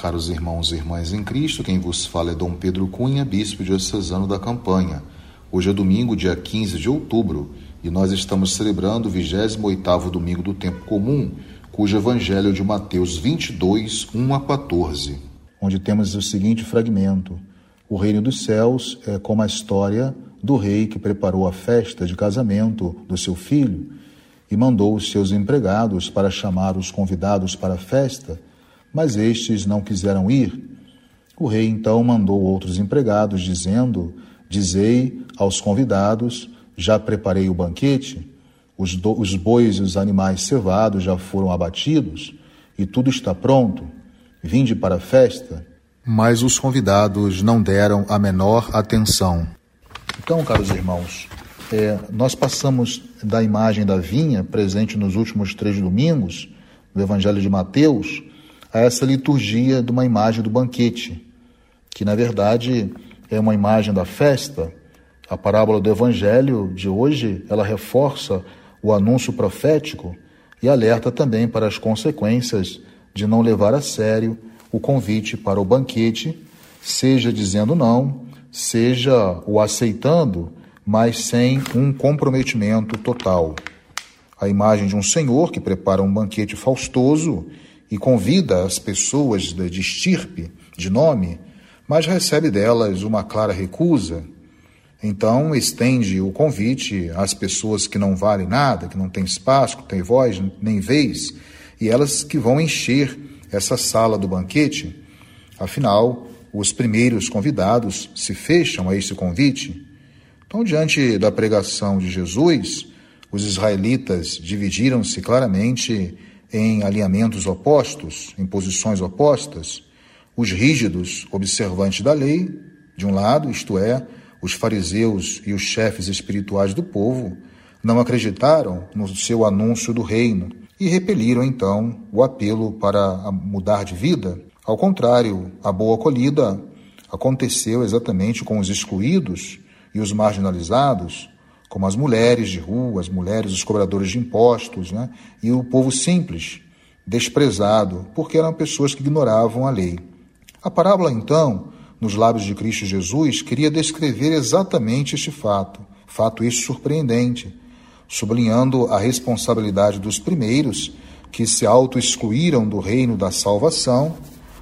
caros irmãos e irmãs em Cristo. Quem vos fala é Dom Pedro Cunha, bispo diocesano da Campanha. Hoje é domingo, dia 15 de outubro, e nós estamos celebrando o 28º domingo do tempo comum, cujo evangelho é de Mateus 22, 1 a 14, onde temos o seguinte fragmento: O reino dos céus é como a história do rei que preparou a festa de casamento do seu filho e mandou os seus empregados para chamar os convidados para a festa mas estes não quiseram ir. O rei então mandou outros empregados, dizendo: Dizei aos convidados: Já preparei o banquete, os, do, os bois e os animais cevados já foram abatidos, e tudo está pronto. Vinde para a festa. Mas os convidados não deram a menor atenção. Então, caros irmãos, é, nós passamos da imagem da vinha, presente nos últimos três domingos, do Evangelho de Mateus, a essa liturgia de uma imagem do banquete, que na verdade é uma imagem da festa. A parábola do evangelho de hoje, ela reforça o anúncio profético e alerta também para as consequências de não levar a sério o convite para o banquete, seja dizendo não, seja o aceitando, mas sem um comprometimento total. A imagem de um senhor que prepara um banquete faustoso e convida as pessoas de estirpe, de nome, mas recebe delas uma clara recusa. Então estende o convite às pessoas que não valem nada, que não têm espaço, que têm voz, nem vez, e elas que vão encher essa sala do banquete. Afinal, os primeiros convidados se fecham a esse convite. Então, diante da pregação de Jesus, os israelitas dividiram-se claramente em alinhamentos opostos, em posições opostas, os rígidos observantes da lei, de um lado, isto é, os fariseus e os chefes espirituais do povo, não acreditaram no seu anúncio do reino e repeliram então o apelo para mudar de vida. Ao contrário, a boa acolhida aconteceu exatamente com os excluídos e os marginalizados, como as mulheres de rua, as mulheres, os cobradores de impostos, né? e o povo simples, desprezado, porque eram pessoas que ignoravam a lei. A parábola, então, nos lábios de Cristo Jesus, queria descrever exatamente este fato, fato este surpreendente, sublinhando a responsabilidade dos primeiros que se auto-excluíram do reino da salvação,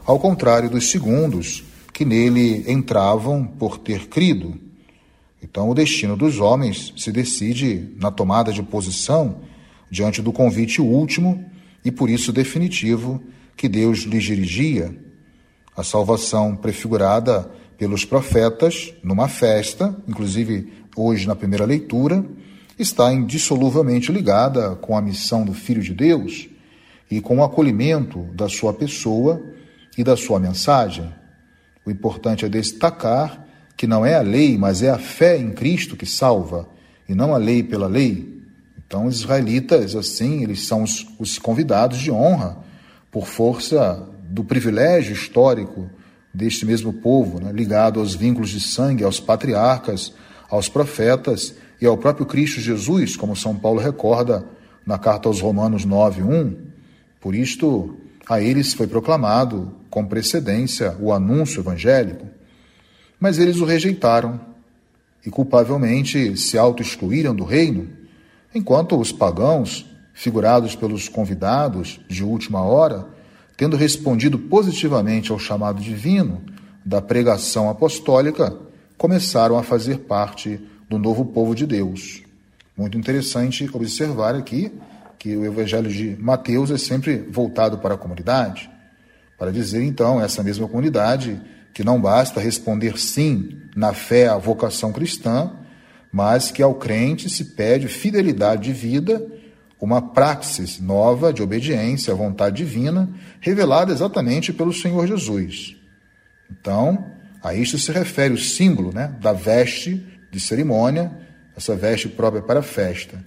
ao contrário dos segundos, que nele entravam por ter crido. Então, o destino dos homens se decide na tomada de posição diante do convite último e por isso definitivo que Deus lhes dirigia. A salvação prefigurada pelos profetas numa festa, inclusive hoje na primeira leitura, está indissoluvelmente ligada com a missão do Filho de Deus e com o acolhimento da sua pessoa e da sua mensagem. O importante é destacar que não é a lei, mas é a fé em Cristo que salva, e não a lei pela lei. Então, os israelitas, assim, eles são os, os convidados de honra, por força do privilégio histórico deste mesmo povo, né, ligado aos vínculos de sangue, aos patriarcas, aos profetas e ao próprio Cristo Jesus, como São Paulo recorda na carta aos Romanos 9:1. Por isto, a eles foi proclamado com precedência o anúncio evangélico. Mas eles o rejeitaram e culpavelmente se auto-excluíram do reino, enquanto os pagãos, figurados pelos convidados de última hora, tendo respondido positivamente ao chamado divino da pregação apostólica, começaram a fazer parte do novo povo de Deus. Muito interessante observar aqui que o evangelho de Mateus é sempre voltado para a comunidade, para dizer então essa mesma comunidade que não basta responder sim na fé à vocação cristã, mas que ao crente se pede fidelidade de vida, uma praxis nova de obediência à vontade divina, revelada exatamente pelo Senhor Jesus. Então, a isto se refere o símbolo né, da veste de cerimônia, essa veste própria para a festa.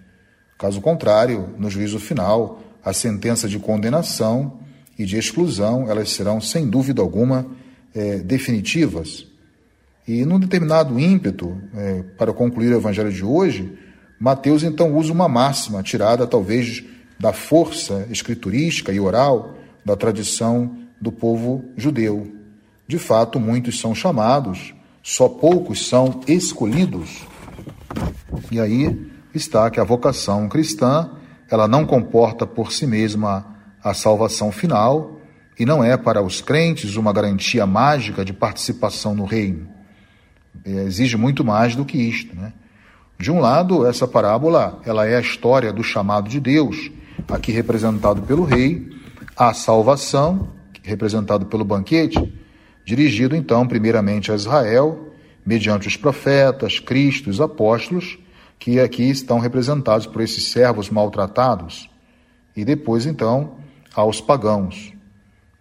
Caso contrário, no juízo final, a sentença de condenação e de exclusão, elas serão, sem dúvida alguma, é, definitivas. E num determinado ímpeto, é, para concluir o evangelho de hoje, Mateus então usa uma máxima tirada talvez da força escriturística e oral da tradição do povo judeu. De fato, muitos são chamados, só poucos são escolhidos. E aí está que a vocação cristã, ela não comporta por si mesma a salvação final e não é para os crentes uma garantia mágica de participação no reino. É, exige muito mais do que isto, né? De um lado, essa parábola, ela é a história do chamado de Deus, aqui representado pelo rei, à salvação, representado pelo banquete, dirigido então primeiramente a Israel, mediante os profetas, Cristo, os apóstolos, que aqui estão representados por esses servos maltratados, e depois então aos pagãos.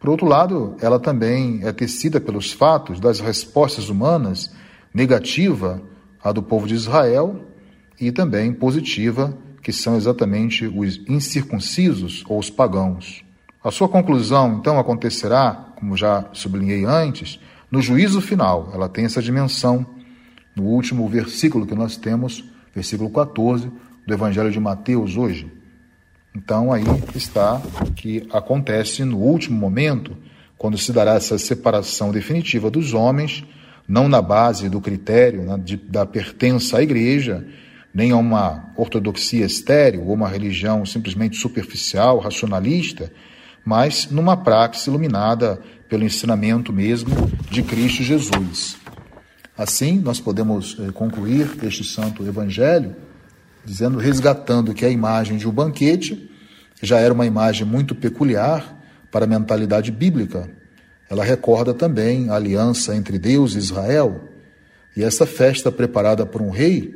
Por outro lado, ela também é tecida pelos fatos das respostas humanas, negativa a do povo de Israel, e também positiva, que são exatamente os incircuncisos ou os pagãos. A sua conclusão, então, acontecerá, como já sublinhei antes, no juízo final. Ela tem essa dimensão no último versículo que nós temos, versículo 14 do Evangelho de Mateus hoje. Então aí está que acontece no último momento, quando se dará essa separação definitiva dos homens, não na base do critério né, de, da pertença à igreja, nem a uma ortodoxia estéril ou uma religião simplesmente superficial, racionalista, mas numa praxe iluminada pelo ensinamento mesmo de Cristo Jesus. Assim, nós podemos eh, concluir este santo evangelho dizendo, resgatando que a imagem de um banquete já era uma imagem muito peculiar para a mentalidade bíblica. Ela recorda também a aliança entre Deus e Israel. E essa festa preparada por um rei,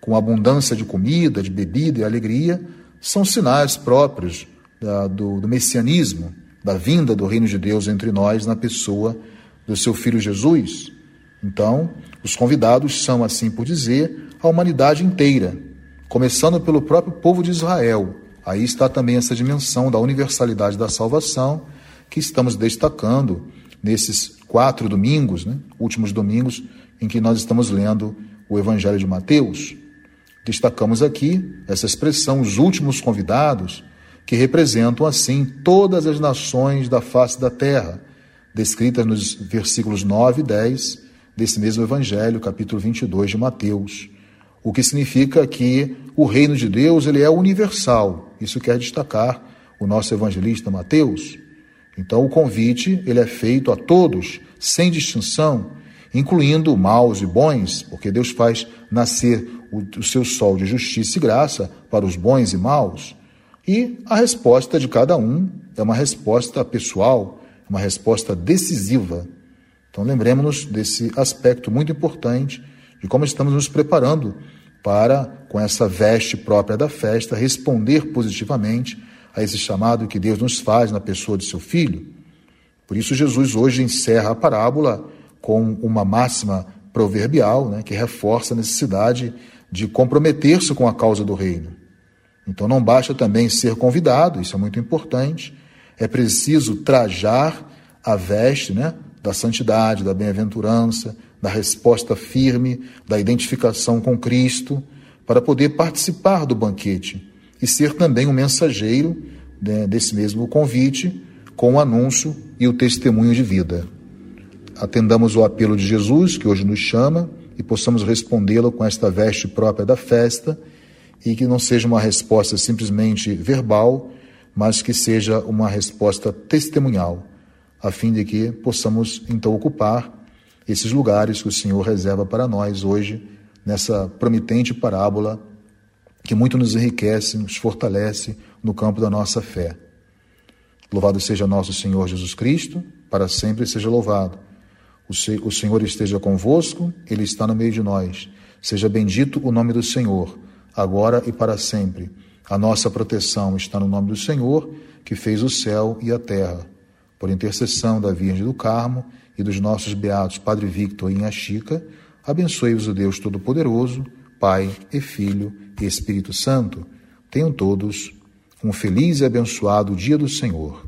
com abundância de comida, de bebida e alegria, são sinais próprios da, do, do messianismo, da vinda do reino de Deus entre nós na pessoa do seu filho Jesus. Então, os convidados são, assim por dizer, a humanidade inteira, começando pelo próprio povo de Israel. Aí está também essa dimensão da universalidade da salvação que estamos destacando nesses quatro domingos, né, últimos domingos, em que nós estamos lendo o Evangelho de Mateus. Destacamos aqui essa expressão, os últimos convidados, que representam assim todas as nações da face da terra, descritas nos versículos 9 e 10 desse mesmo Evangelho, capítulo 22 de Mateus o que significa que o reino de Deus ele é universal. Isso quer destacar o nosso evangelista Mateus. Então o convite ele é feito a todos, sem distinção, incluindo maus e bons, porque Deus faz nascer o, o seu sol de justiça e graça para os bons e maus. E a resposta de cada um é uma resposta pessoal, uma resposta decisiva. Então lembremos-nos desse aspecto muito importante de como estamos nos preparando para, com essa veste própria da festa, responder positivamente a esse chamado que Deus nos faz na pessoa de seu filho. Por isso, Jesus hoje encerra a parábola com uma máxima proverbial né, que reforça a necessidade de comprometer-se com a causa do reino. Então, não basta também ser convidado, isso é muito importante, é preciso trajar a veste né, da santidade, da bem-aventurança, da resposta firme, da identificação com Cristo, para poder participar do banquete e ser também um mensageiro né, desse mesmo convite, com o anúncio e o testemunho de vida. Atendamos o apelo de Jesus, que hoje nos chama, e possamos respondê-lo com esta veste própria da festa, e que não seja uma resposta simplesmente verbal, mas que seja uma resposta testemunhal, a fim de que possamos então ocupar esses lugares que o Senhor reserva para nós hoje, nessa promitente parábola que muito nos enriquece, nos fortalece no campo da nossa fé. Louvado seja nosso Senhor Jesus Cristo, para sempre seja louvado. O Senhor esteja convosco, Ele está no meio de nós. Seja bendito o nome do Senhor, agora e para sempre. A nossa proteção está no nome do Senhor, que fez o céu e a terra. Por intercessão da Virgem do Carmo, e dos nossos beatos Padre Victor e Inha Chica, abençoe-vos o Deus Todo-Poderoso, Pai e Filho e Espírito Santo. Tenham todos um feliz e abençoado dia do Senhor.